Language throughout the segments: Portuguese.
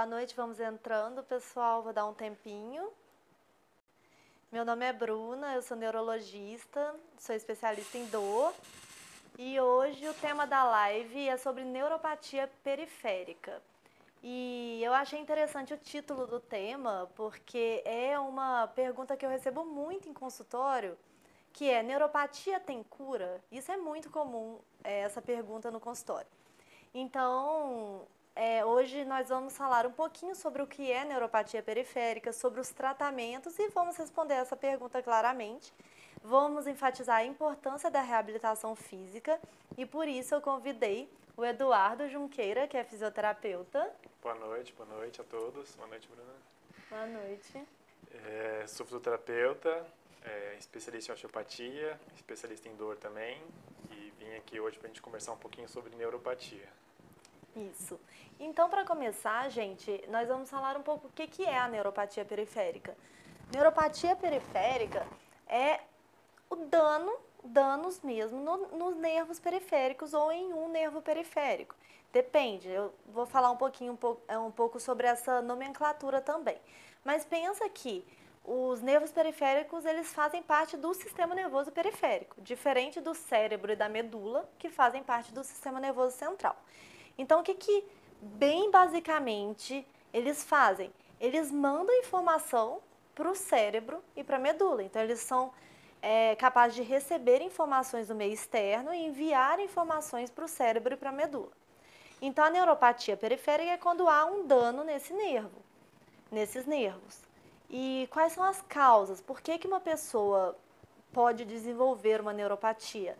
Boa noite, vamos entrando, pessoal. Vou dar um tempinho. Meu nome é Bruna, eu sou neurologista, sou especialista em dor. E hoje o tema da live é sobre neuropatia periférica. E eu achei interessante o título do tema, porque é uma pergunta que eu recebo muito em consultório, que é neuropatia tem cura? Isso é muito comum, é, essa pergunta no consultório. Então, é, hoje nós vamos falar um pouquinho sobre o que é neuropatia periférica, sobre os tratamentos e vamos responder essa pergunta claramente. Vamos enfatizar a importância da reabilitação física e por isso eu convidei o Eduardo Junqueira, que é fisioterapeuta. Boa noite, boa noite a todos. Boa noite, Bruna. Boa noite. É, sou fisioterapeuta, é, especialista em osteopatia, especialista em dor também e vim aqui hoje para a gente conversar um pouquinho sobre neuropatia. Isso. Então, para começar, gente, nós vamos falar um pouco o que, que é a neuropatia periférica. Neuropatia periférica é o dano, danos mesmo, no, nos nervos periféricos ou em um nervo periférico. Depende, eu vou falar um pouquinho um pouco, é, um pouco sobre essa nomenclatura também. Mas pensa que os nervos periféricos, eles fazem parte do sistema nervoso periférico, diferente do cérebro e da medula, que fazem parte do sistema nervoso central. Então, o que, que bem basicamente eles fazem? Eles mandam informação para o cérebro e para a medula. Então, eles são é, capazes de receber informações do meio externo e enviar informações para o cérebro e para a medula. Então, a neuropatia periférica é quando há um dano nesse nervo, nesses nervos. E quais são as causas? Por que, que uma pessoa pode desenvolver uma neuropatia?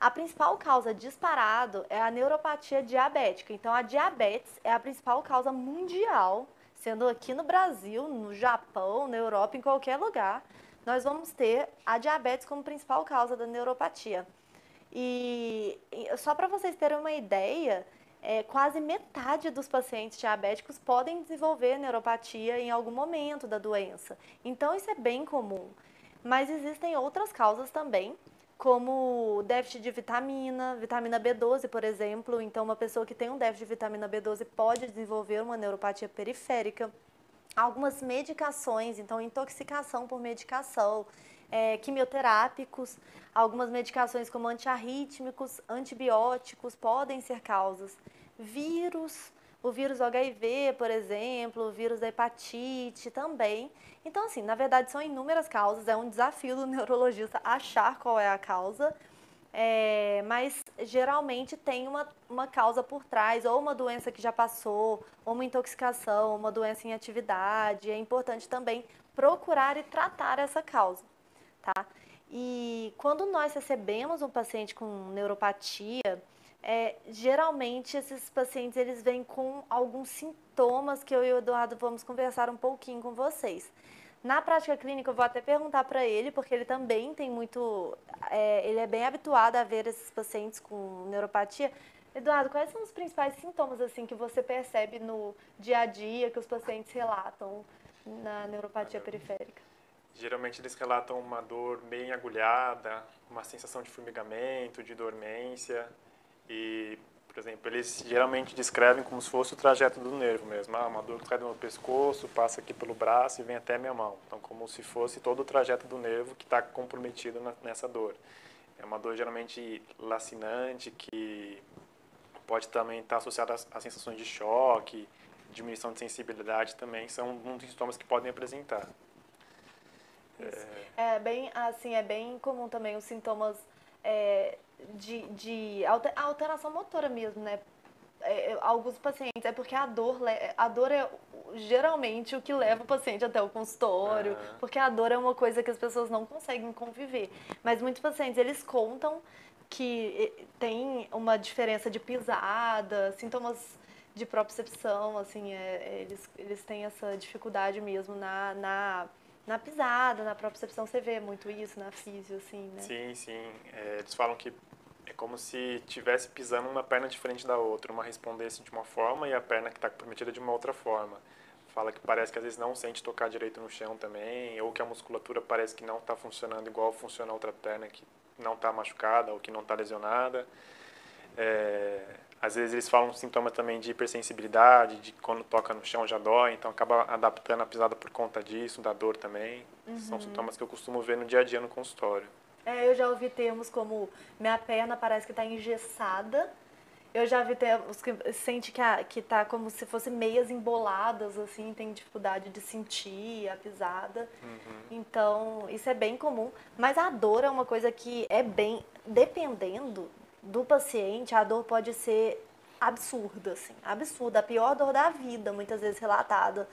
A principal causa disparado é a neuropatia diabética. Então, a diabetes é a principal causa mundial, sendo aqui no Brasil, no Japão, na Europa, em qualquer lugar, nós vamos ter a diabetes como principal causa da neuropatia. E, só para vocês terem uma ideia, é, quase metade dos pacientes diabéticos podem desenvolver neuropatia em algum momento da doença. Então, isso é bem comum. Mas existem outras causas também, como déficit de vitamina, vitamina B12, por exemplo. Então, uma pessoa que tem um déficit de vitamina B12 pode desenvolver uma neuropatia periférica. Algumas medicações, então, intoxicação por medicação, é, quimioterápicos, algumas medicações como antiarrítmicos, antibióticos podem ser causas. Vírus, o vírus HIV, por exemplo, o vírus da hepatite também. Então, assim, na verdade são inúmeras causas, é um desafio do neurologista achar qual é a causa, é, mas geralmente tem uma, uma causa por trás, ou uma doença que já passou, ou uma intoxicação, uma doença em atividade. É importante também procurar e tratar essa causa, tá? E quando nós recebemos um paciente com neuropatia, é, geralmente esses pacientes eles vêm com alguns sintomas que eu e o Eduardo vamos conversar um pouquinho com vocês. Na prática clínica eu vou até perguntar para ele, porque ele também tem muito, é, ele é bem habituado a ver esses pacientes com neuropatia. Eduardo, quais são os principais sintomas assim que você percebe no dia a dia que os pacientes relatam na neuropatia periférica? Geralmente eles relatam uma dor bem agulhada, uma sensação de formigamento, de dormência, e, por exemplo, eles geralmente descrevem como se fosse o trajeto do nervo mesmo. Ah, uma dor que sai do meu pescoço, passa aqui pelo braço e vem até minha mão. Então, como se fosse todo o trajeto do nervo que está comprometido na, nessa dor. É uma dor geralmente lacinante, que pode também estar tá associada a sensações de choque, diminuição de sensibilidade também, são um dos sintomas que podem apresentar. É... é bem assim, é bem comum também os sintomas é, de, de alteração motora mesmo, né? É, é, alguns pacientes, é porque a dor, a dor é geralmente o que leva o paciente até o consultório, uhum. porque a dor é uma coisa que as pessoas não conseguem conviver. Mas muitos pacientes, eles contam que tem uma diferença de pisada, sintomas de propriocepção, assim, é, eles, eles têm essa dificuldade mesmo na, na na pisada, na propriocepção, você vê muito isso na físio, assim, né? Sim, sim. É, eles falam que é como se tivesse pisando uma perna diferente da outra, uma respondesse de uma forma e a perna que está comprometida de uma outra forma. Fala que parece que às vezes não sente tocar direito no chão também, ou que a musculatura parece que não está funcionando igual funciona a outra perna que não está machucada ou que não está lesionada. É, Às vezes eles falam sintoma também de hipersensibilidade, de quando toca no chão já dói, então acaba adaptando a pisada por conta disso, da dor também. Uhum. São sintomas que eu costumo ver no dia a dia no consultório. É, eu já ouvi termos como minha perna parece que está engessada. Eu já vi termos que sente que, a, que tá como se fossem meias emboladas, assim, tem dificuldade de sentir a pisada. Uhum. Então, isso é bem comum. Mas a dor é uma coisa que é bem, dependendo do paciente, a dor pode ser absurda, assim, absurda, a pior dor da vida, muitas vezes relatada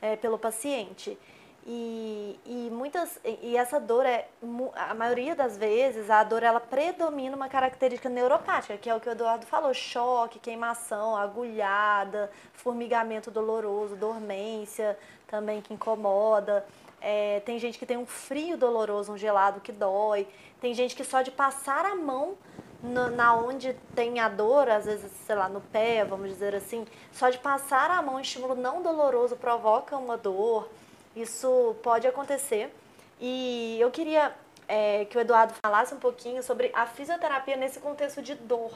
é, pelo paciente. E, e muitas e essa dor é a maioria das vezes a dor ela predomina uma característica neuropática que é o que o Eduardo falou choque queimação agulhada formigamento doloroso dormência também que incomoda é, tem gente que tem um frio doloroso um gelado que dói tem gente que só de passar a mão na, na, onde tem a dor, às vezes, sei lá, no pé, vamos dizer assim, só de passar a mão, estímulo não doloroso provoca uma dor. Isso pode acontecer. E eu queria é, que o Eduardo falasse um pouquinho sobre a fisioterapia nesse contexto de dor.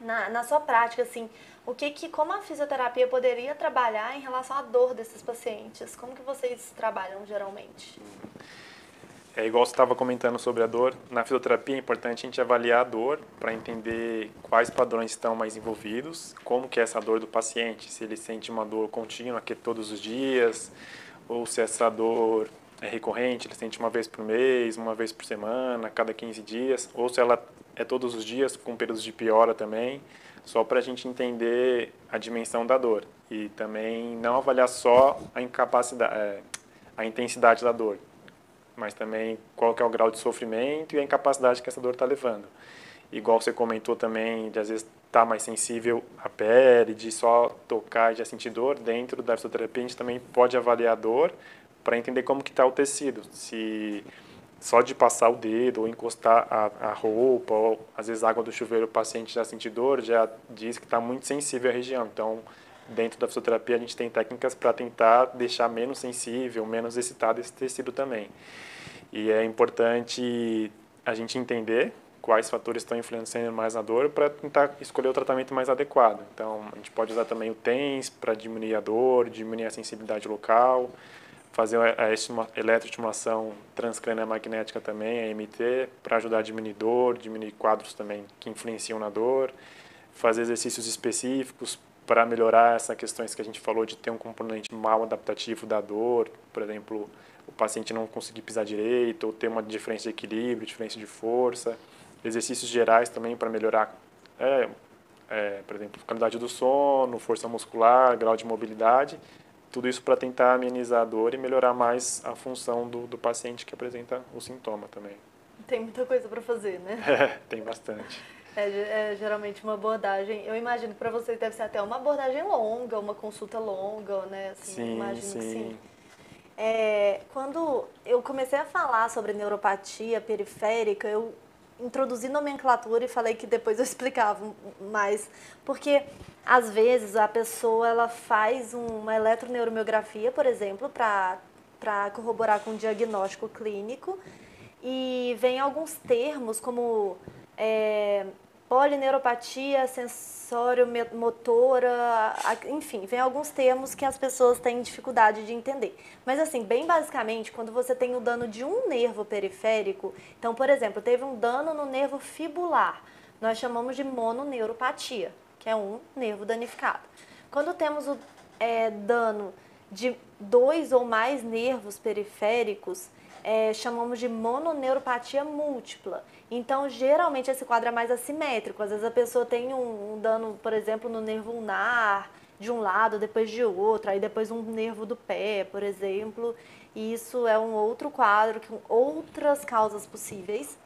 Na, na sua prática, assim, o que, que, como a fisioterapia poderia trabalhar em relação à dor desses pacientes? Como que vocês trabalham geralmente? É igual você estava comentando sobre a dor. Na fisioterapia é importante a gente avaliar a dor para entender quais padrões estão mais envolvidos, como que é essa dor do paciente, se ele sente uma dor contínua que é todos os dias, ou se essa dor é recorrente, ele sente uma vez por mês, uma vez por semana, cada 15 dias, ou se ela é todos os dias com períodos de piora também, só para a gente entender a dimensão da dor e também não avaliar só a incapacidade, é, a intensidade da dor mas também qual que é o grau de sofrimento e a incapacidade que essa dor está levando. Igual você comentou também, de às vezes estar tá mais sensível à pele, de só tocar e já sentir dor, dentro da fisioterapia a gente também pode avaliar a dor para entender como que está o tecido, se só de passar o dedo ou encostar a, a roupa ou às vezes a água do chuveiro o paciente já sentir dor, já diz que está muito sensível à região. Então, dentro da fisioterapia a gente tem técnicas para tentar deixar menos sensível, menos excitado esse tecido também. E é importante a gente entender quais fatores estão influenciando mais na dor para tentar escolher o tratamento mais adequado. Então, a gente pode usar também o TENS para diminuir a dor, diminuir a sensibilidade local, fazer a eletroestimulação transcrânea magnética também, a MT, para ajudar a diminuir dor, diminuir quadros também que influenciam na dor, fazer exercícios específicos para melhorar essas questões que a gente falou de ter um componente mal adaptativo da dor, por exemplo, o paciente não conseguir pisar direito ou ter uma diferença de equilíbrio, diferença de força, exercícios gerais também para melhorar, é, é, por exemplo, qualidade do sono, força muscular, grau de mobilidade, tudo isso para tentar amenizar a dor e melhorar mais a função do, do paciente que apresenta o sintoma também. Tem muita coisa para fazer, né? É, tem bastante. É, é, geralmente uma abordagem. Eu imagino que para vocês deve ser até uma abordagem longa, uma consulta longa, né? Assim, sim, imagino sim. que sim. É, quando eu comecei a falar sobre neuropatia periférica, eu introduzi nomenclatura e falei que depois eu explicava mais, porque às vezes a pessoa ela faz uma eletroneuromiografia, por exemplo, para para corroborar com o diagnóstico clínico e vem alguns termos como é, polineuropatia sensório motora, enfim, vem alguns termos que as pessoas têm dificuldade de entender. Mas assim, bem basicamente, quando você tem o dano de um nervo periférico, então, por exemplo, teve um dano no nervo fibular, nós chamamos de mononeuropatia, que é um nervo danificado. Quando temos o é, dano de dois ou mais nervos periféricos, é, chamamos de mononeuropatia múltipla. Então, geralmente, esse quadro é mais assimétrico. Às vezes a pessoa tem um, um dano, por exemplo, no nervo ulnar, de um lado, depois de outro, aí depois um nervo do pé, por exemplo. E isso é um outro quadro com outras causas possíveis.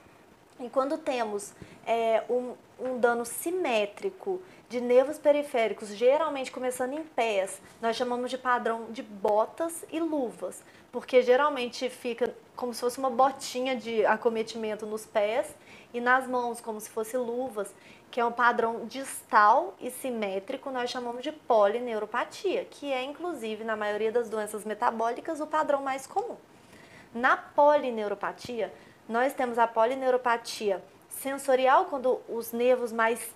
E quando temos é, um, um dano simétrico de nervos periféricos, geralmente começando em pés, nós chamamos de padrão de botas e luvas, porque geralmente fica como se fosse uma botinha de acometimento nos pés e nas mãos, como se fosse luvas, que é um padrão distal e simétrico, nós chamamos de polineuropatia, que é inclusive na maioria das doenças metabólicas o padrão mais comum. Na polineuropatia, nós temos a polineuropatia sensorial, quando os nervos mais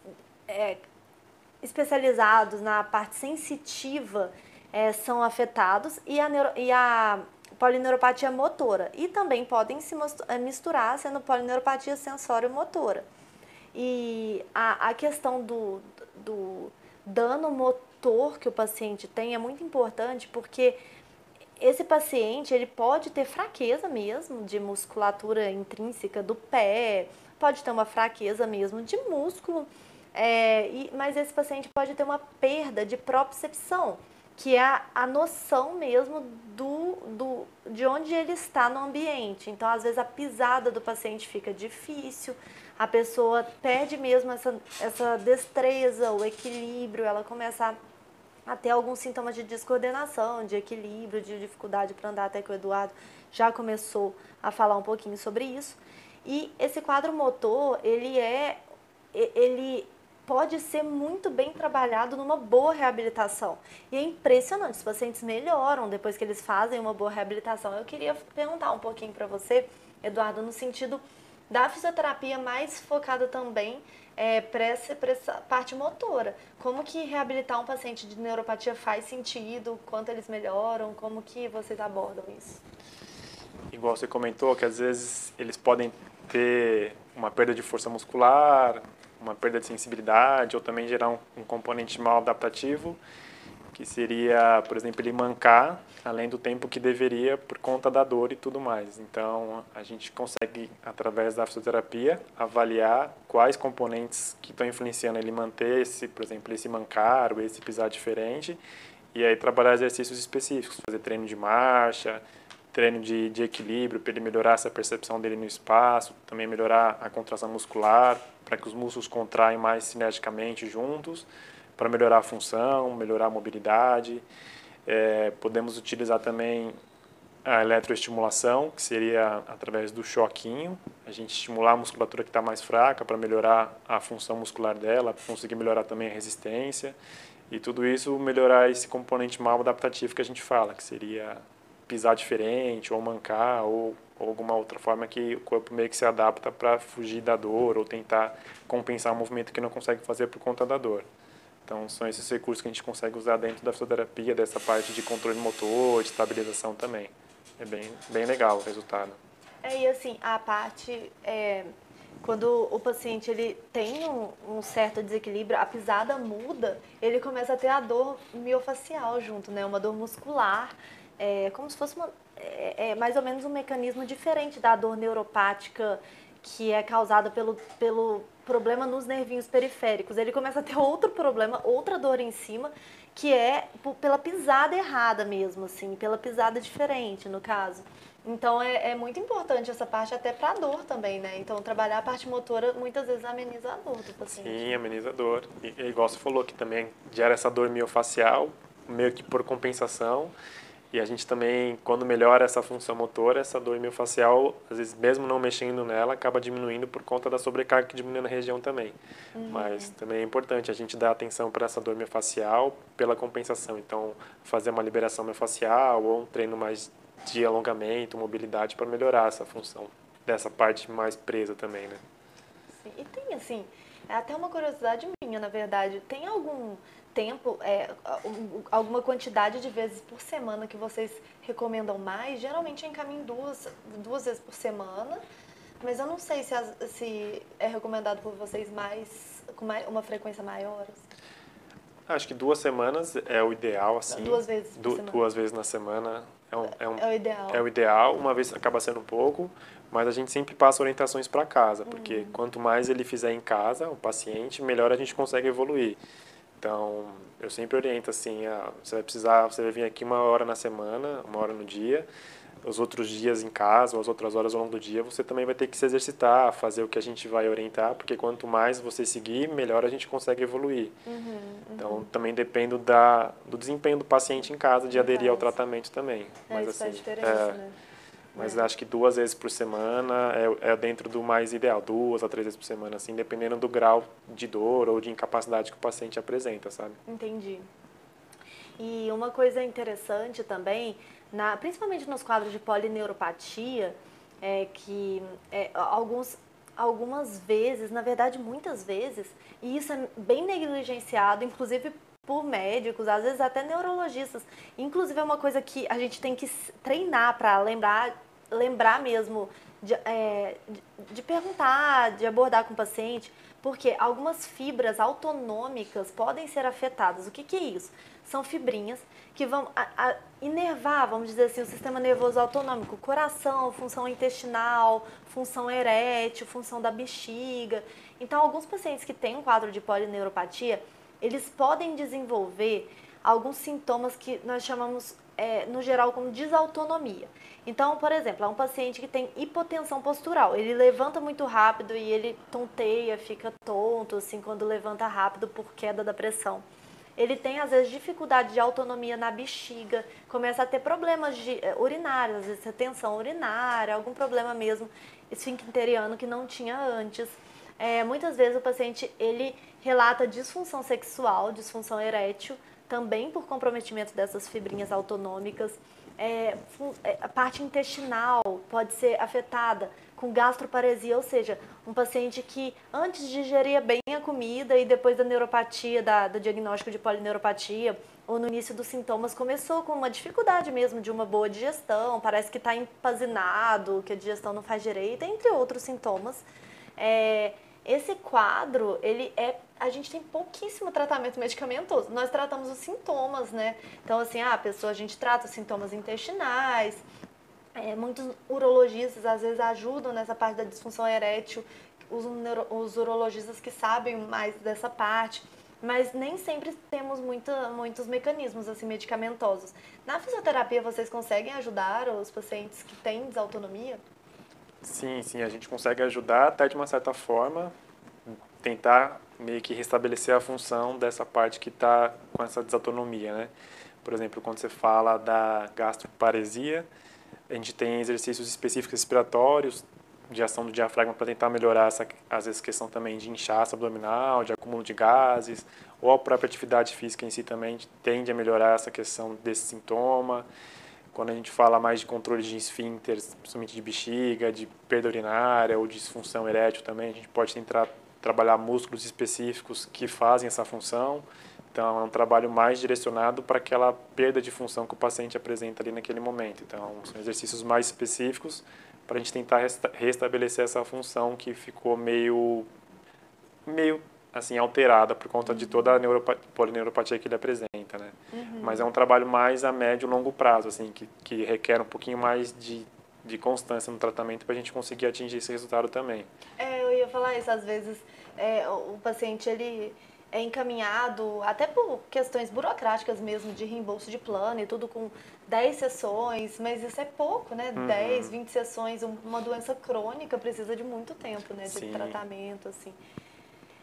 é, especializados na parte sensitiva é, são afetados e a, neuro, e a polineuropatia motora. E também podem se eh, misturar sendo polineuropatia sensório-motora. E a, a questão do, do dano motor que o paciente tem é muito importante porque esse paciente ele pode ter fraqueza mesmo de musculatura intrínseca do pé, pode ter uma fraqueza mesmo de músculo, é, e, mas esse paciente pode ter uma perda de propriocepção que é a, a noção mesmo do, do, de onde ele está no ambiente. Então, às vezes, a pisada do paciente fica difícil, a pessoa perde mesmo essa, essa destreza, o equilíbrio, ela começa a, a ter alguns sintomas de descoordenação, de equilíbrio, de dificuldade para andar, até que o Eduardo já começou a falar um pouquinho sobre isso. E esse quadro motor, ele é ele pode ser muito bem trabalhado numa boa reabilitação. E é impressionante, os pacientes melhoram depois que eles fazem uma boa reabilitação. Eu queria perguntar um pouquinho para você, Eduardo, no sentido da fisioterapia mais focada também é, para essa, essa, parte motora. Como que reabilitar um paciente de neuropatia faz sentido? Quanto eles melhoram? Como que vocês abordam isso? Igual você comentou, que às vezes eles podem ter uma perda de força muscular, uma perda de sensibilidade ou também gerar um, um componente mal adaptativo, que seria, por exemplo, ele mancar além do tempo que deveria por conta da dor e tudo mais. Então, a gente consegue, através da fisioterapia, avaliar quais componentes que estão influenciando ele manter esse, por exemplo, esse mancar ou esse pisar diferente, e aí trabalhar exercícios específicos, fazer treino de marcha, treino de, de equilíbrio para ele melhorar essa percepção dele no espaço, também melhorar a contração muscular, para que os músculos contraem mais sinergicamente juntos, para melhorar a função, melhorar a mobilidade. É, podemos utilizar também a eletroestimulação, que seria através do choquinho, a gente estimular a musculatura que está mais fraca para melhorar a função muscular dela, conseguir melhorar também a resistência, e tudo isso melhorar esse componente mal adaptativo que a gente fala, que seria pisar diferente, ou mancar, ou, ou alguma outra forma que o corpo meio que se adapta para fugir da dor ou tentar compensar um movimento que não consegue fazer por conta da dor. Então, são esses recursos que a gente consegue usar dentro da fisioterapia, dessa parte de controle motor, de estabilização também. É bem, bem legal o resultado. É, e assim, a parte, é, quando o paciente ele tem um, um, certo desequilíbrio, a pisada muda, ele começa a ter a dor miofacial junto, né? Uma dor muscular é como se fosse uma, é, é mais ou menos um mecanismo diferente da dor neuropática que é causada pelo, pelo problema nos nervinhos periféricos. Ele começa a ter outro problema, outra dor em cima, que é pela pisada errada mesmo, assim, pela pisada diferente, no caso. Então é, é muito importante essa parte até para dor também, né? Então trabalhar a parte motora muitas vezes ameniza a dor do paciente. Sim, ameniza a dor. E, igual você falou que também gera essa dor miofacial, meio que por compensação. E a gente também, quando melhora essa função motora, essa dor miofascial, às vezes mesmo não mexendo nela, acaba diminuindo por conta da sobrecarga que diminui na região também. Uhum. Mas também é importante a gente dar atenção para essa dor miofascial pela compensação. Então, fazer uma liberação miofascial ou um treino mais de alongamento, mobilidade para melhorar essa função dessa parte mais presa também, né? Sim. E tem assim, é até uma curiosidade minha, na verdade, tem algum tempo, é, alguma quantidade de vezes por semana que vocês recomendam mais. Geralmente eu encaminho duas, duas vezes por semana, mas eu não sei se, se é recomendado por vocês mais, com mais, uma frequência maior. Assim. Acho que duas semanas é o ideal, assim. Duas vezes du semana. Duas vezes na semana é, um, é, um, é o ideal. É o ideal, uma vez acaba sendo pouco, mas a gente sempre passa orientações para casa, porque uhum. quanto mais ele fizer em casa, o paciente, melhor a gente consegue evoluir. Então, eu sempre oriento assim, você vai precisar, você vai vir aqui uma hora na semana, uma hora no dia, os outros dias em casa, ou as outras horas ao longo do dia, você também vai ter que se exercitar, fazer o que a gente vai orientar, porque quanto mais você seguir, melhor a gente consegue evoluir. Uhum, uhum. Então, também depende da, do desempenho do paciente em casa, de aderir ao tratamento também. É, Mas, isso assim, é, né? Mas acho que duas vezes por semana é, é dentro do mais ideal, duas a três vezes por semana, assim, dependendo do grau de dor ou de incapacidade que o paciente apresenta, sabe? Entendi. E uma coisa interessante também, na, principalmente nos quadros de polineuropatia, é que é, alguns algumas vezes, na verdade muitas vezes, e isso é bem negligenciado, inclusive por médicos, às vezes até neurologistas. Inclusive é uma coisa que a gente tem que treinar para lembrar, lembrar mesmo de, é, de, perguntar, de abordar com o paciente, porque algumas fibras autonômicas podem ser afetadas. O que, que é isso? São fibrinhas que vão a, a, inervar, vamos dizer assim, o sistema nervoso autonômico, coração, função intestinal, função erétil, função da bexiga. Então, alguns pacientes que têm um quadro de polineuropatia, eles podem desenvolver alguns sintomas que nós chamamos, é, no geral, como desautonomia. Então, por exemplo, é um paciente que tem hipotensão postural. Ele levanta muito rápido e ele tonteia, fica tonto, assim, quando levanta rápido por queda da pressão. Ele tem, às vezes, dificuldade de autonomia na bexiga, começa a ter problemas de, eh, urinários, às vezes retenção urinária, algum problema mesmo esfincteriano que não tinha antes. É, muitas vezes o paciente, ele relata disfunção sexual, disfunção erétil, também por comprometimento dessas fibrinhas autonômicas. É, é, a parte intestinal pode ser afetada com gastroparesia, ou seja, um paciente que antes digeria bem a comida e depois da neuropatia, da, do diagnóstico de polineuropatia, ou no início dos sintomas, começou com uma dificuldade mesmo de uma boa digestão, parece que está empazinado, que a digestão não faz direito, entre outros sintomas. É, esse quadro, ele é a gente tem pouquíssimo tratamento medicamentoso. Nós tratamos os sintomas, né? Então, assim, ah, a pessoa, a gente trata os sintomas intestinais. É, muitos urologistas, às vezes, ajudam nessa parte da disfunção erétil. Os, neuro, os urologistas que sabem mais dessa parte. Mas nem sempre temos muita, muitos mecanismos, assim, medicamentosos. Na fisioterapia, vocês conseguem ajudar os pacientes que têm desautonomia? Sim, sim, a gente consegue ajudar até de uma certa forma, tentar meio que restabelecer a função dessa parte que está com essa desautonomia, né? Por exemplo, quando você fala da gastroparesia, a gente tem exercícios específicos respiratórios, de ação do diafragma para tentar melhorar essa, às vezes, questão também de inchaço abdominal, de acúmulo de gases, ou a própria atividade física em si também tende a melhorar essa questão desse sintoma. Quando a gente fala mais de controle de esfíncteres, principalmente de bexiga, de perda urinária ou disfunção erétil também, a gente pode tentar trabalhar músculos específicos que fazem essa função. Então, é um trabalho mais direcionado para aquela perda de função que o paciente apresenta ali naquele momento. Então, são exercícios mais específicos para a gente tentar restabelecer essa função que ficou meio, meio assim alterada por conta de toda a polineuropatia que ele apresenta, né? Uhum. Mas é um trabalho mais a médio e longo prazo, assim, que, que requer um pouquinho mais de, de constância no tratamento para a gente conseguir atingir esse resultado também. É, eu ia falar isso, às vezes é, o paciente ele é encaminhado até por questões burocráticas mesmo de reembolso de plano e tudo com 10 sessões, mas isso é pouco, né? Uhum. 10, 20 sessões, uma doença crônica precisa de muito tempo, né, de Sim. tratamento assim.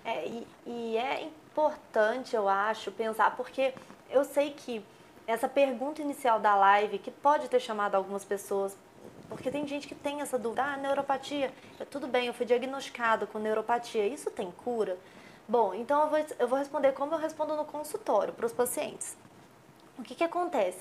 É, e, e é importante, eu acho, pensar, porque eu sei que essa pergunta inicial da live, que pode ter chamado algumas pessoas, porque tem gente que tem essa dúvida, ah, neuropatia, tudo bem, eu fui diagnosticado com neuropatia, isso tem cura? Bom, então eu vou, eu vou responder como eu respondo no consultório para os pacientes. O que, que acontece?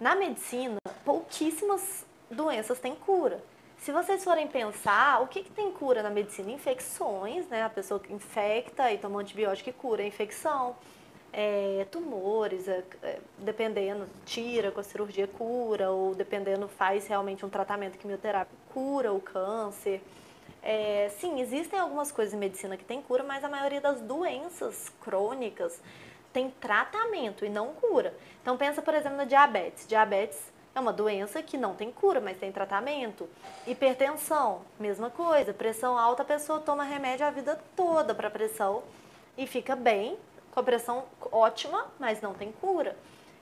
Na medicina, pouquíssimas doenças têm cura. Se vocês forem pensar, o que, que tem cura na medicina? Infecções, né? A pessoa infecta e toma um antibiótico e cura a infecção. É, tumores, é, é, dependendo, tira com a cirurgia, cura, ou dependendo, faz realmente um tratamento quimioterápico, cura o câncer. É, sim, existem algumas coisas em medicina que tem cura, mas a maioria das doenças crônicas tem tratamento e não cura. Então pensa, por exemplo, na diabetes. Diabetes é uma doença que não tem cura, mas tem tratamento. Hipertensão, mesma coisa. Pressão alta, a pessoa toma remédio a vida toda para pressão e fica bem, pressão ótima, mas não tem cura.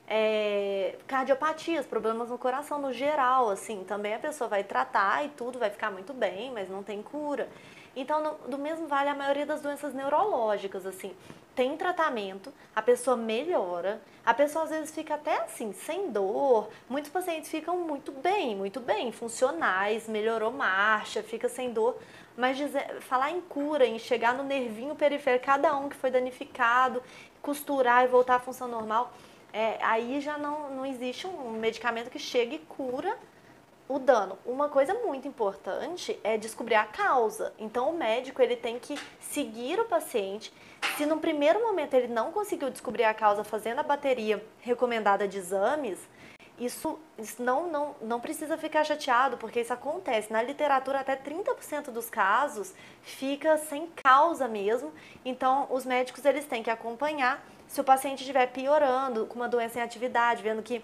É, cardiopatias, problemas no coração no geral, assim, também a pessoa vai tratar e tudo vai ficar muito bem, mas não tem cura. Então, no, do mesmo vale a maioria das doenças neurológicas, assim tem tratamento, a pessoa melhora, a pessoa às vezes fica até assim, sem dor. Muitos pacientes ficam muito bem, muito bem, funcionais, melhorou marcha, fica sem dor. Mas dizer, falar em cura, em chegar no nervinho periférico, cada um que foi danificado, costurar e voltar à função normal, é, aí já não, não existe um medicamento que chegue e cura o dano. Uma coisa muito importante é descobrir a causa. Então, o médico ele tem que seguir o paciente. Se no primeiro momento ele não conseguiu descobrir a causa fazendo a bateria recomendada de exames, isso, isso não, não, não precisa ficar chateado, porque isso acontece. Na literatura, até 30% dos casos fica sem causa mesmo. Então, os médicos eles têm que acompanhar se o paciente estiver piorando com uma doença em atividade, vendo que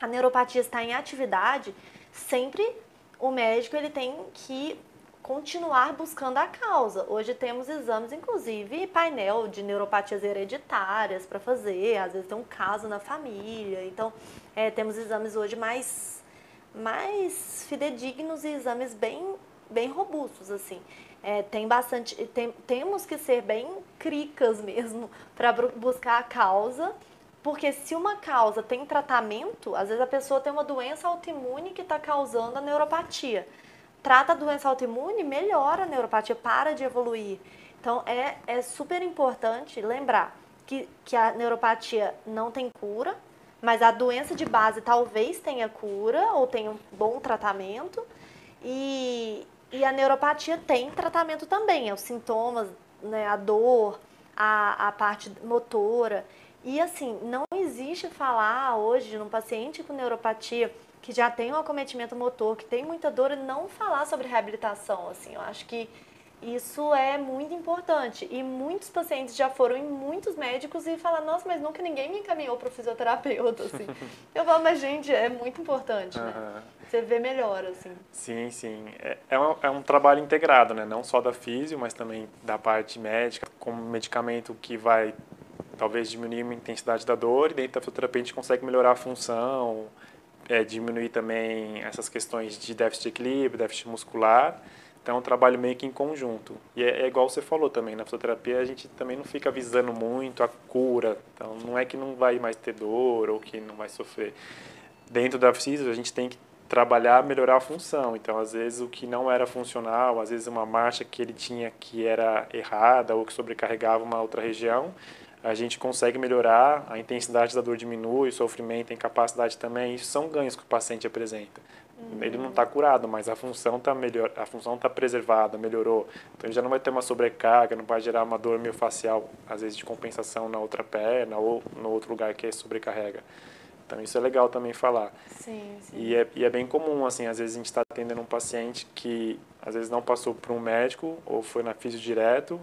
a neuropatia está em atividade, sempre o médico ele tem que continuar buscando a causa. Hoje temos exames, inclusive painel de neuropatias hereditárias para fazer, às vezes tem um caso na família. Então, é, temos exames hoje mais, mais fidedignos e exames bem, bem robustos, assim. É, tem bastante, tem, temos que ser bem cricas mesmo para buscar a causa porque se uma causa tem tratamento, às vezes a pessoa tem uma doença autoimune que está causando a neuropatia. Trata a doença autoimune, melhora a neuropatia, para de evoluir. Então é, é super importante lembrar que, que a neuropatia não tem cura, mas a doença de base talvez tenha cura ou tenha um bom tratamento. E, e a neuropatia tem tratamento também, é os sintomas, né, a dor, a, a parte motora. E assim, não existe falar hoje num paciente com neuropatia que já tem um acometimento motor, que tem muita dor, não falar sobre reabilitação, assim, eu acho que isso é muito importante. E muitos pacientes já foram em muitos médicos e falaram, nossa, mas nunca ninguém me encaminhou para o fisioterapeuta, assim. eu falo, mas gente, é muito importante, né? Uhum. Você vê melhor, assim. Sim, sim. É, é, um, é um trabalho integrado, né? Não só da físio, mas também da parte médica, com medicamento que vai talvez diminuir a intensidade da dor e dentro da fisioterapia a gente consegue melhorar a função, é, diminuir também essas questões de déficit de equilíbrio, déficit muscular. Então é um trabalho meio que em conjunto. E é, é, igual você falou também, na fisioterapia a gente também não fica visando muito a cura. Então não é que não vai mais ter dor ou que não vai sofrer. Dentro da fisio a gente tem que trabalhar, melhorar a função. Então às vezes o que não era funcional, às vezes uma marcha que ele tinha que era errada ou que sobrecarregava uma outra região, a gente consegue melhorar, a intensidade da dor diminui, o sofrimento, a incapacidade também, isso são ganhos que o paciente apresenta. Uhum. Ele não está curado, mas a função está melhor, a função está preservada, melhorou. Então ele já não vai ter uma sobrecarga, não vai gerar uma dor miofascial, às vezes de compensação na outra perna ou no outro lugar que sobrecarrega. Então isso é legal também falar. Sim, sim. E é, e é bem comum, assim, às vezes a gente está atendendo um paciente que às vezes não passou por um médico ou foi na fisio direto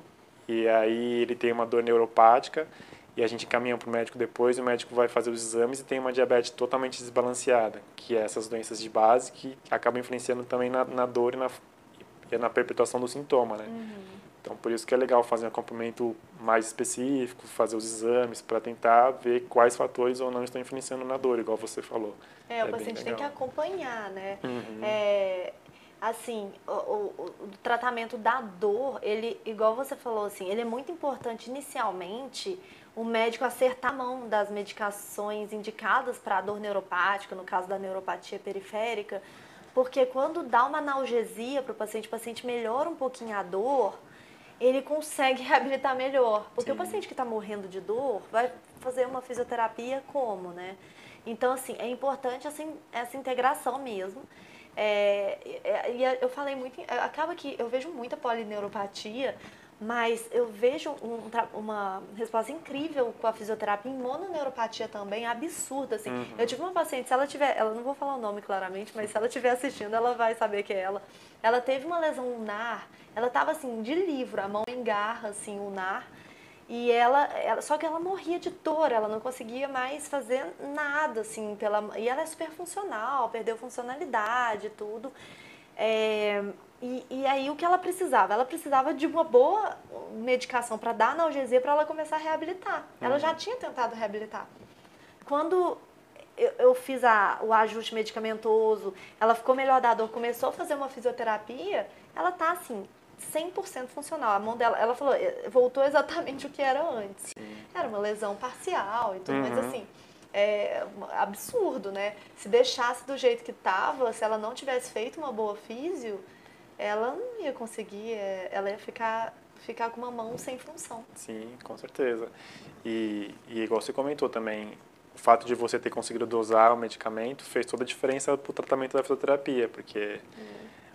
e aí ele tem uma dor neuropática e a gente caminha para o médico depois, o médico vai fazer os exames e tem uma diabetes totalmente desbalanceada, que é essas doenças de base que acabam influenciando também na, na dor e na, e na perpetuação do sintoma, né? Uhum. Então, por isso que é legal fazer um acompanhamento mais específico, fazer os exames para tentar ver quais fatores ou não estão influenciando na dor, igual você falou. É, o é paciente tem que acompanhar, né? Uhum. É, assim, o, o, o, tratamento da dor, ele, igual você falou, assim, ele é muito importante inicialmente o médico acertar a mão das medicações indicadas para a dor neuropática, no caso da neuropatia periférica, porque quando dá uma analgesia para o paciente, o paciente melhora um pouquinho a dor, ele consegue reabilitar melhor. Porque Sim. o paciente que está morrendo de dor vai fazer uma fisioterapia como, né? Então, assim, é importante assim, essa integração mesmo. É, é, e eu falei muito, acaba que eu vejo muita polineuropatia, mas eu vejo um, uma resposta incrível com a fisioterapia em mononeuropatia também, absurda, assim. Uhum. Eu tive uma paciente, se ela tiver, ela não vou falar o nome claramente, mas se ela estiver assistindo, ela vai saber que é ela. Ela teve uma lesão ulnar, ela estava assim, de livro, a mão em garra, assim, ulnar, e ela, ela, só que ela morria de dor, ela não conseguia mais fazer nada, assim, pela, e ela é super funcional, perdeu funcionalidade, tudo. É, e, e aí o que ela precisava? Ela precisava de uma boa medicação para dar analgesia para ela começar a reabilitar. Ela já uhum. tinha tentado reabilitar. Quando eu, eu fiz a, o ajuste medicamentoso, ela ficou melhor da dor, começou a fazer uma fisioterapia, ela tá assim, 100% funcional. A mão dela, ela falou, eh, voltou exatamente o que era antes. Era uma lesão parcial e tudo, uhum. mas assim, é absurdo, né? Se deixasse do jeito que estava, se ela não tivesse feito uma boa físio, ela não ia conseguir, é, ela ia ficar ficar com uma mão sem função. Sim, com certeza. E, e igual você comentou também, o fato de você ter conseguido dosar o medicamento fez toda a diferença para o tratamento da fisioterapia, porque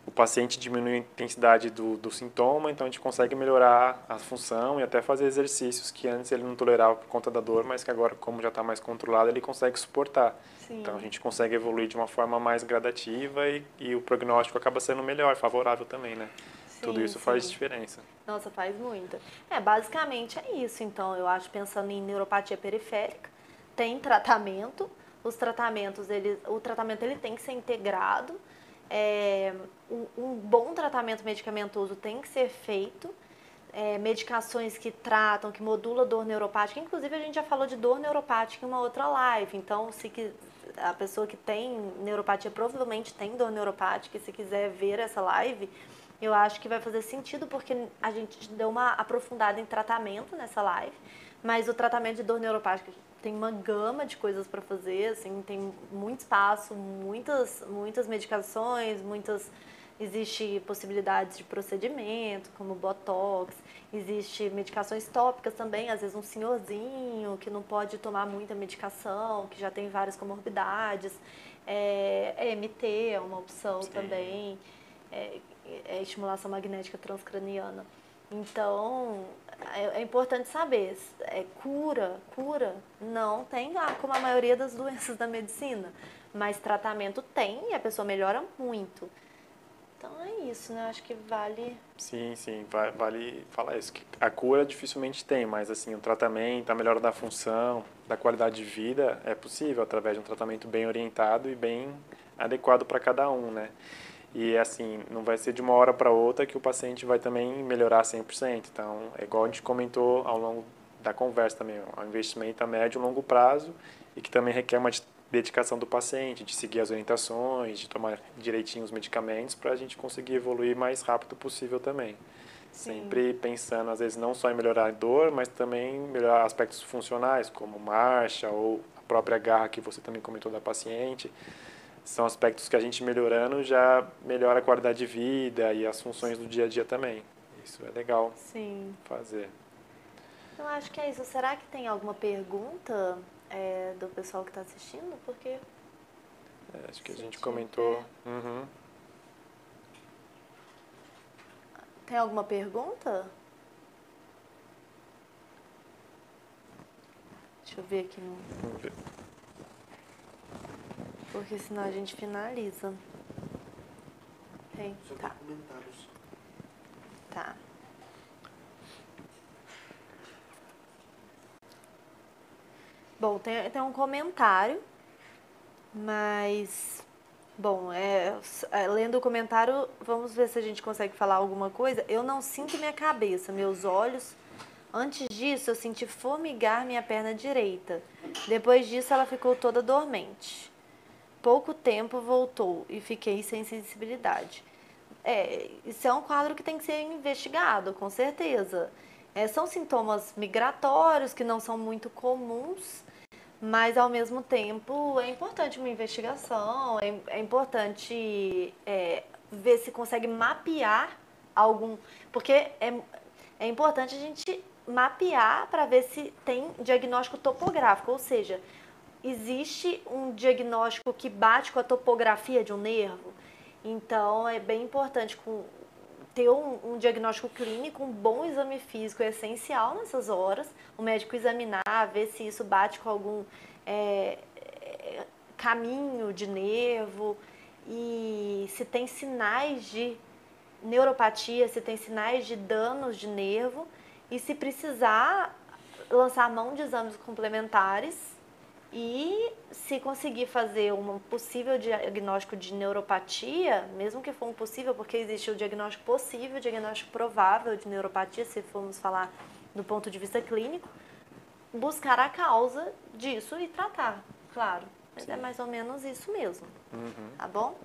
o paciente diminui a intensidade do, do sintoma, então a gente consegue melhorar a função e até fazer exercícios que antes ele não tolerava por conta da dor, mas que agora, como já está mais controlado, ele consegue suportar. Sim. Então a gente consegue evoluir de uma forma mais gradativa e, e o prognóstico acaba sendo melhor, favorável também, né? Sim, Tudo isso sim. faz diferença. Nossa, faz muito. É, basicamente é isso. Então, eu acho, pensando em neuropatia periférica, tem tratamento. Os tratamentos, ele, o tratamento ele tem que ser integrado é, um, um, bom tratamento medicamentoso tem que ser feito. É, medicações que tratam, que modulam dor neuropática. Inclusive, a gente já falou de dor neuropática em uma outra live. Então, se que, a pessoa que tem neuropatia provavelmente tem dor neuropática, e se quiser ver essa live, eu acho que vai fazer sentido, porque a gente deu uma aprofundada em tratamento nessa live. Mas o tratamento de dor neuropática tem uma gama de coisas para fazer, assim, tem muito espaço, muitas, muitas medicações, muitas existe possibilidades de procedimento, como botox, existe medicações tópicas também, às vezes um senhorzinho que não pode tomar muita medicação, que já tem várias comorbidades, é, é MT é uma opção Sim. também, é, é estimulação magnética transcraniana. Então, é, é, importante saber, é cura, cura, não tem como a maioria das doenças da medicina, mas tratamento tem e a pessoa melhora muito. Então é isso, né? Acho que vale. Sim, sim, vale falar isso. Que a cura dificilmente tem, mas assim, o tratamento, a melhora da função, da qualidade de vida é possível através de um tratamento bem orientado e bem adequado para cada um, né? E assim, não vai ser de uma hora para outra que o paciente vai também melhorar 100%. Então, é igual a gente comentou ao longo da conversa também, o um investimento a médio e longo prazo e que também requer uma dedicação do paciente, de seguir as orientações, de tomar direitinho os medicamentos para a gente conseguir evoluir mais rápido possível também. Sim. Sempre pensando, às vezes, não só em melhorar a dor, mas também melhorar aspectos funcionais, como marcha ou a própria garra que você também comentou da paciente são aspectos que a gente melhorando já melhora a qualidade de vida e as funções do dia a dia também. Isso é legal Sim. fazer. Eu acho que é isso. Será que tem alguma pergunta é, do pessoal que está assistindo? Porque. É, acho que a gente comentou. Uhum. Tem alguma pergunta? Deixa eu ver aqui no. Vamos ver. Porque senão a gente finaliza. Tem? Só tá. comentários. Tá. Bom, tem, tem um comentário, mas. Bom, é, é, lendo o comentário, vamos ver se a gente consegue falar alguma coisa. Eu não sinto minha cabeça, meus olhos. Antes disso, eu senti formigar minha perna direita. Depois disso, ela ficou toda dormente pouco tempo voltou e fiquei sem sensibilidade. É, isso é um quadro que tem que ser investigado, com certeza. É, são sintomas migratórios que não são muito comuns, mas ao mesmo tempo é importante uma investigação, é, é importante é, ver se consegue mapear algum. Porque é, é importante a gente mapear para ver se tem diagnóstico topográfico, ou seja, existe um diagnóstico que bate com a topografia de um nervo. Então, é bem importante ter um, um, diagnóstico clínico, um bom exame físico é essencial nessas horas. O médico examinar, ver se isso bate com algum é, é, caminho de nervo e se tem sinais de neuropatia, se tem sinais de danos de nervo e se precisar lançar mão de exames complementares e se conseguir fazer um possível diagnóstico de neuropatia, mesmo que for um possível, porque existe o diagnóstico possível, o diagnóstico provável de neuropatia, se formos falar do ponto de vista clínico, buscar a causa disso e tratar, claro. Mas é mais ou menos isso mesmo. Uhum. Tá bom?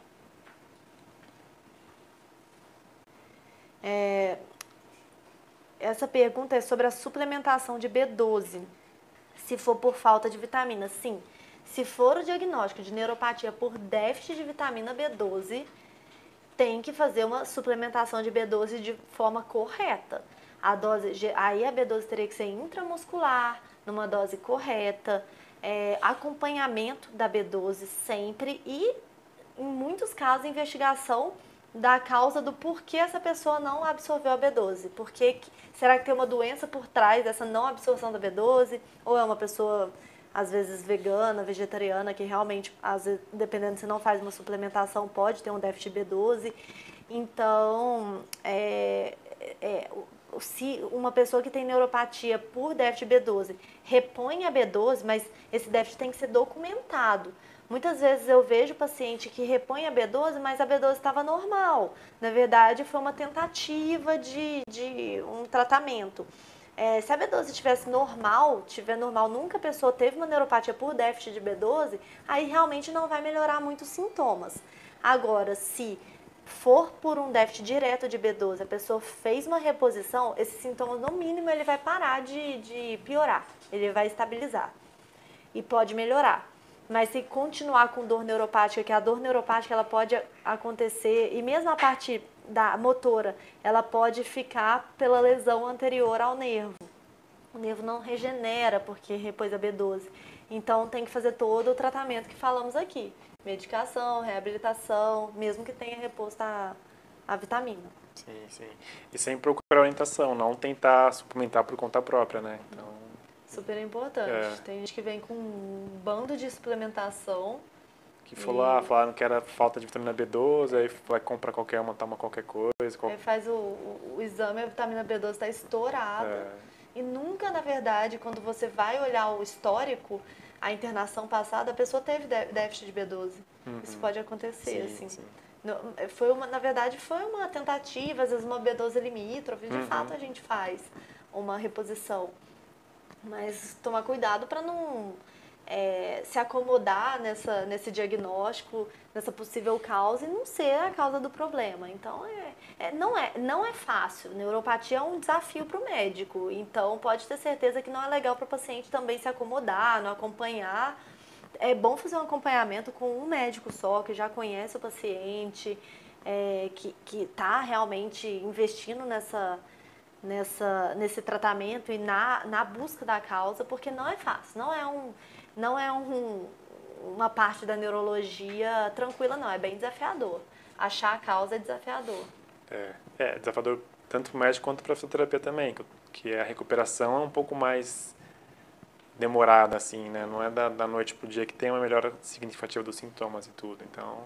É, essa pergunta é sobre a suplementação de B12 se for por falta de vitamina. Sim, se for o diagnóstico de neuropatia por déficit de vitamina B12, tem que fazer uma suplementação de B12 de forma correta. A dose, aí a B12 teria que ser intramuscular, numa dose correta. é, acompanhamento da B12 sempre e, em muitos casos, investigação da causa do porquê essa pessoa não absorveu a B12. Porque, será que tem uma doença por trás dessa não absorção da B12? Ou é uma pessoa, às vezes, vegana, vegetariana, que realmente, às vezes, dependendo se não faz uma suplementação, pode ter um déficit de B12. Então, é, é, se uma pessoa que tem neuropatia por déficit B12 repõe a B12, mas esse déficit tem que ser documentado. Muitas vezes eu vejo paciente que repõe a B12, mas a B12 estava normal. Na verdade, foi uma tentativa de, de um tratamento. É, se a B12 estivesse normal, tiver normal, nunca a pessoa teve uma neuropatia por déficit de B12, aí realmente não vai melhorar muito os sintomas. Agora, se for por um déficit direto de B12, a pessoa fez uma reposição, esses sintomas, no mínimo, ele vai parar de, de piorar, ele vai estabilizar e pode melhorar. Mas se continuar com dor neuropática, que a dor neuropática ela pode acontecer, e mesmo a parte da motora, ela pode ficar pela lesão anterior ao nervo. O nervo não regenera porque repôs a B12. Então tem que fazer todo o tratamento que falamos aqui medicação, reabilitação, mesmo que tenha reposto a, a vitamina. Sim, sim. E sempre procurar orientação, não tentar suplementar por conta própria, né? Então... Super importante. É. Tem gente que vem com um bando de suplementação. Que falou, e... ah, falaram que era falta de vitamina B12, aí vai comprar qualquer uma, toma qualquer coisa. Qual... Aí faz o, o, o, exame, a vitamina B12 está estourada. É. E nunca, na verdade, quando você vai olhar o histórico, a internação passada, a pessoa teve déficit de B12. Uhum. Isso pode acontecer, sim, assim. Sim. foi uma, na verdade, foi uma tentativa, às vezes uma B12 limítrofe, de uhum. fato a gente faz uma reposição. Mas tomar cuidado para não é, se acomodar nessa, nesse diagnóstico, nessa possível causa e não ser a causa do problema. Então, é, é não, é, não é fácil. Neuropatia é um desafio para o médico. Então, pode ter certeza que não é legal para o paciente também se acomodar, não acompanhar. É bom fazer um acompanhamento com um médico só, que já conhece o paciente, é, que está realmente investindo nessa nessa, nesse tratamento e na, na busca da causa, porque não é fácil, não é um, não é um, uma parte da neurologia tranquila, não. É bem desafiador. Achar a causa é desafiador. É, é desafiador tanto para o médico quanto para a fisioterapia também, que a recuperação é um pouco mais demorada, assim, né? Não é da, da noite para o dia que tem uma melhora significativa dos sintomas e tudo. Então,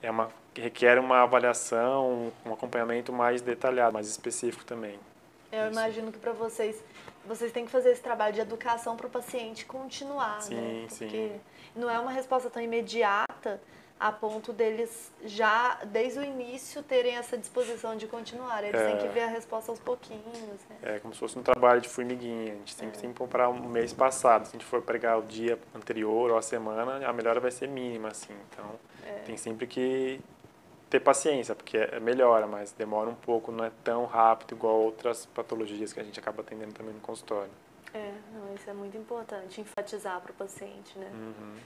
é uma requer uma avaliação, um acompanhamento mais detalhado, mais específico também. Eu Isso. imagino que para vocês vocês têm que fazer esse trabalho de educação para o paciente continuar, sim, né? Porque sim. não é uma resposta tão imediata a ponto deles já, desde o início, terem essa disposição de continuar. Eles é, têm que ver a resposta aos pouquinhos. Né? É como se fosse um trabalho de formiguinha. A gente sempre é. tem que comprar um mês passado. Se a gente for pegar o dia anterior ou a semana, a melhora vai ser mínima, assim. Então, é. tem sempre que ter paciência, porque é melhora, mas demora um pouco, não é tão rápido igual outras patologias que a gente acaba atendendo também no consultório. É, não, isso é muito importante, enfatizar para o paciente, né? Uhum.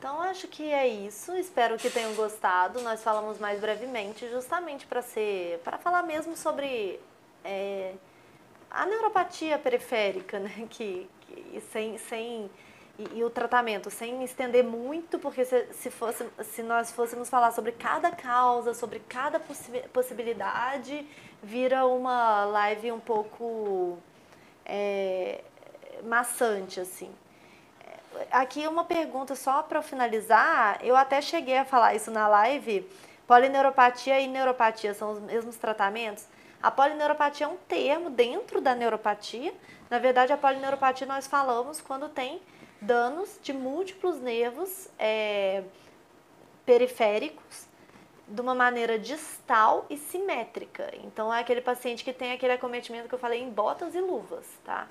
Então, acho que é isso. Espero que tenham gostado. Nós falamos mais brevemente, justamente para ser, para falar mesmo sobre é, a neuropatia periférica, né? Que, que sem, sem e, e, o tratamento, sem estender muito, porque se, se, fosse, se nós fôssemos falar sobre cada causa, sobre cada possi possibilidade, vira uma live um pouco é, maçante, assim. Aqui uma pergunta só para finalizar, eu até cheguei a falar isso na live, polineuropatia e neuropatia são os mesmos tratamentos? A polineuropatia é um termo dentro da neuropatia, na verdade a polineuropatia nós falamos quando tem danos de múltiplos nervos é, periféricos de uma maneira distal e simétrica. Então, é aquele paciente que tem aquele acometimento que eu falei em botas e luvas, tá?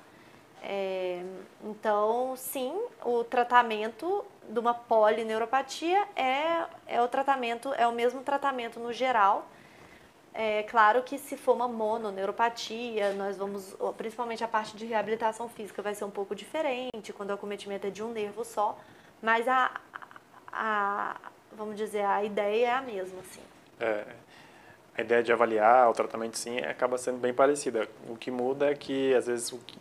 É, então, sim, o tratamento de uma polineuropatia é, é o tratamento, é o mesmo tratamento no geral, é claro que se for uma mononeuropatia, nós vamos, principalmente a parte de reabilitação física vai ser um pouco diferente, quando o acometimento é de um nervo só, mas a, a vamos dizer, a ideia é a mesma, assim. É, a ideia de avaliar o tratamento, sim, acaba sendo bem parecida. O que muda é que, às vezes, o que,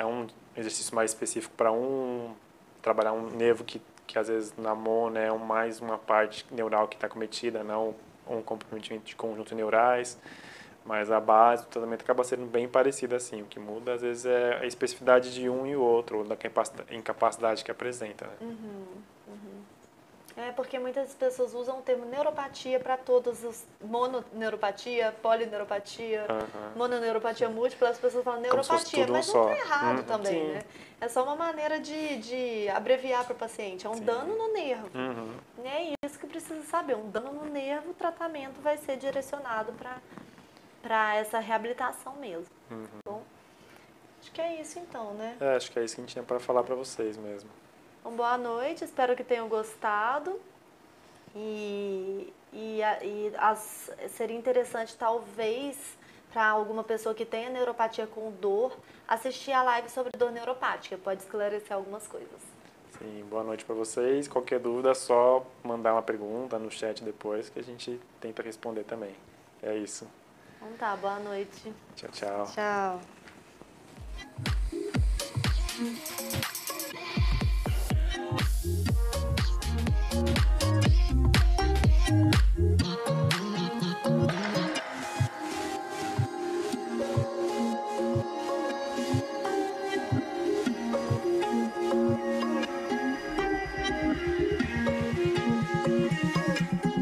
é um exercício mais específico para um trabalhar um nervo que que às vezes na mona é mais uma parte neural que está cometida, não um comprometimento de conjuntos neurais, mas a base do tratamento acaba sendo bem parecida assim. O que muda às vezes é a especificidade de um e o outro, ou da incapacidade que apresenta. Né? Uhum, uhum. É porque muitas pessoas usam o termo neuropatia para todos os mononeuropatia, polineuropatia, uhum. mononeuropatia múltipla, as pessoas falam neuropatia, mas não está errado uhum, também, sim. né? É só uma maneira de, de abreviar para o paciente, é um sim. dano no nervo. Uhum. É isso que precisa saber, um dano no nervo, o tratamento vai ser direcionado para essa reabilitação mesmo. Uhum. Bom, acho que é isso então, né? É, acho que é isso que a gente tinha para falar para vocês mesmo. Então, boa noite, espero que tenham gostado. E, e, e as, seria interessante, talvez, para alguma pessoa que tenha neuropatia com dor, assistir a live sobre dor neuropática. Pode esclarecer algumas coisas. Sim, boa noite para vocês. Qualquer dúvida, é só mandar uma pergunta no chat depois que a gente tenta responder também. É isso. Então tá, boa noite. Tchau, tchau. Tchau.